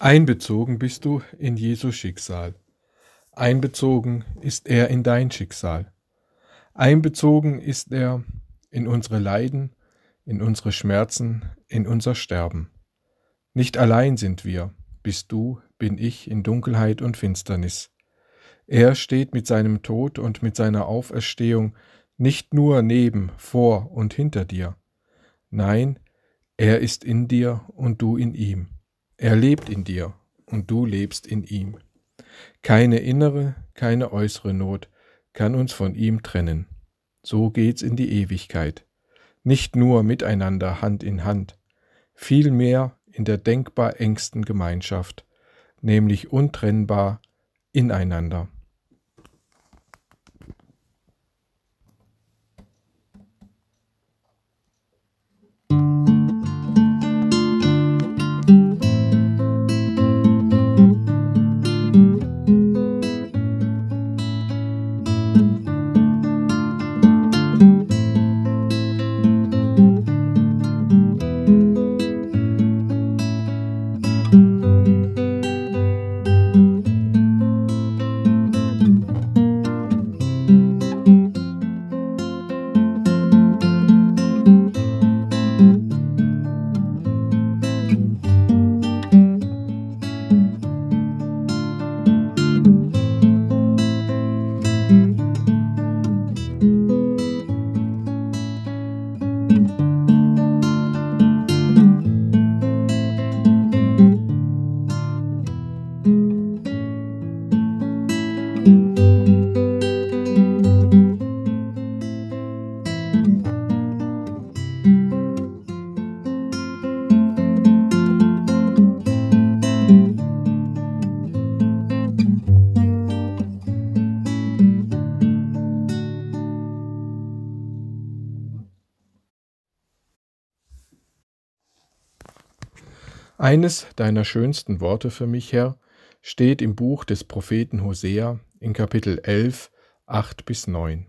Einbezogen bist du in Jesu Schicksal. Einbezogen ist er in dein Schicksal. Einbezogen ist er in unsere Leiden, in unsere Schmerzen, in unser Sterben. Nicht allein sind wir, bist du, bin ich in Dunkelheit und Finsternis. Er steht mit seinem Tod und mit seiner Auferstehung nicht nur neben, vor und hinter dir. Nein, er ist in dir und du in ihm. Er lebt in dir und du lebst in ihm. Keine innere, keine äußere Not kann uns von ihm trennen. So geht's in die Ewigkeit. Nicht nur miteinander Hand in Hand, vielmehr in der denkbar engsten Gemeinschaft, nämlich untrennbar ineinander. Eines deiner schönsten Worte für mich, Herr, steht im Buch des Propheten Hosea in Kapitel 11, 8 bis 9.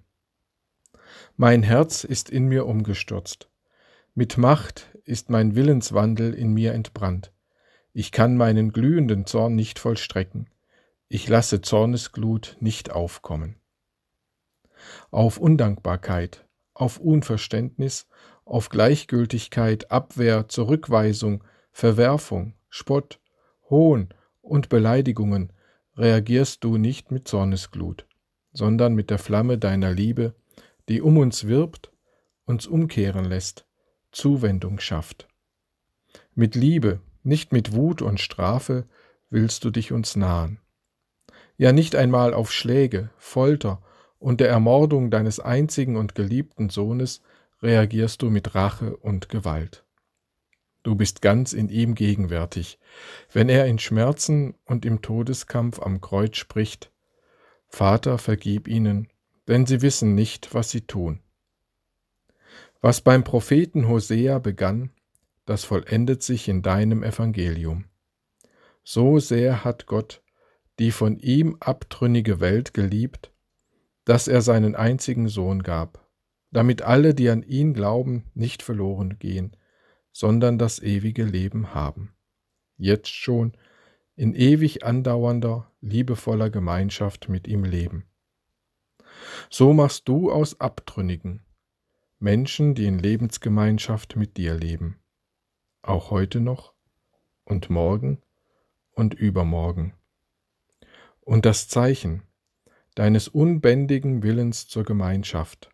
Mein Herz ist in mir umgestürzt. Mit Macht ist mein Willenswandel in mir entbrannt. Ich kann meinen glühenden Zorn nicht vollstrecken. Ich lasse Zornesglut nicht aufkommen. Auf Undankbarkeit, auf Unverständnis, auf Gleichgültigkeit, Abwehr, Zurückweisung, Verwerfung, Spott, Hohn und Beleidigungen reagierst du nicht mit Zornesglut, sondern mit der Flamme deiner Liebe, die um uns wirbt, uns umkehren lässt, Zuwendung schafft. Mit Liebe, nicht mit Wut und Strafe, willst du dich uns nahen. Ja nicht einmal auf Schläge, Folter und der Ermordung deines einzigen und geliebten Sohnes reagierst du mit Rache und Gewalt. Du bist ganz in ihm gegenwärtig, wenn er in Schmerzen und im Todeskampf am Kreuz spricht, Vater, vergib ihnen, denn sie wissen nicht, was sie tun. Was beim Propheten Hosea begann, das vollendet sich in deinem Evangelium. So sehr hat Gott die von ihm abtrünnige Welt geliebt, dass er seinen einzigen Sohn gab, damit alle, die an ihn glauben, nicht verloren gehen, sondern das ewige Leben haben. Jetzt schon in ewig andauernder, liebevoller Gemeinschaft mit ihm leben. So machst du aus Abtrünnigen Menschen, die in Lebensgemeinschaft mit dir leben. Auch heute noch und morgen und übermorgen. Und das Zeichen deines unbändigen Willens zur Gemeinschaft,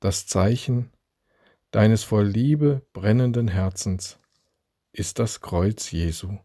das Zeichen deines voll Liebe brennenden Herzens ist das Kreuz Jesu.